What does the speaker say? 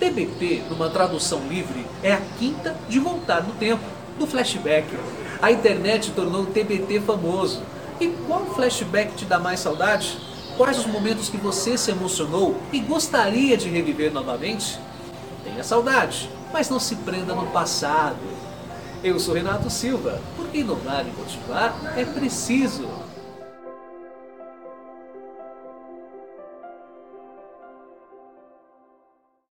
TBT, numa tradução livre, é a quinta de voltar no tempo, do flashback. A internet tornou o TBT famoso. E qual flashback te dá mais saudade? Quais os momentos que você se emocionou e gostaria de reviver novamente? Tenha saudade, mas não se prenda no passado. Eu sou Renato Silva, porque inovar e motivar é preciso.